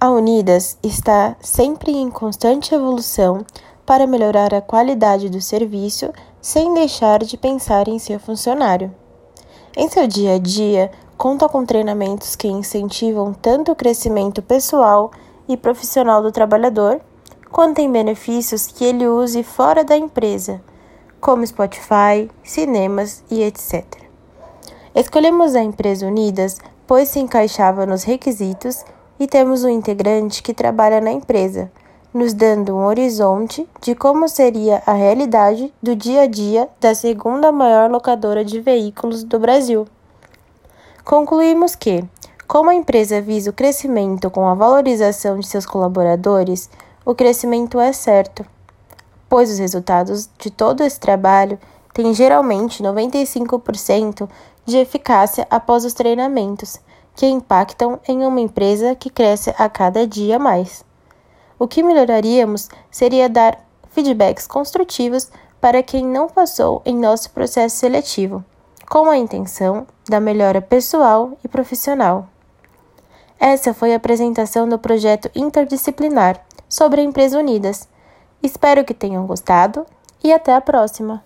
A Unidas está sempre em constante evolução para melhorar a qualidade do serviço sem deixar de pensar em seu funcionário. Em seu dia a dia, conta com treinamentos que incentivam tanto o crescimento pessoal e profissional do trabalhador, quanto em benefícios que ele use fora da empresa, como Spotify, cinemas e etc. Escolhemos a empresa Unidas pois se encaixava nos requisitos e temos um integrante que trabalha na empresa, nos dando um horizonte de como seria a realidade do dia a dia da segunda maior locadora de veículos do Brasil. Concluímos que, como a empresa visa o crescimento com a valorização de seus colaboradores, o crescimento é certo, pois os resultados de todo esse trabalho têm geralmente 95% de eficácia após os treinamentos, que impactam em uma empresa que cresce a cada dia mais. O que melhoraríamos seria dar feedbacks construtivos para quem não passou em nosso processo seletivo, com a intenção da melhora pessoal e profissional. Essa foi a apresentação do projeto interdisciplinar sobre a Empresa Unidas. Espero que tenham gostado e até a próxima!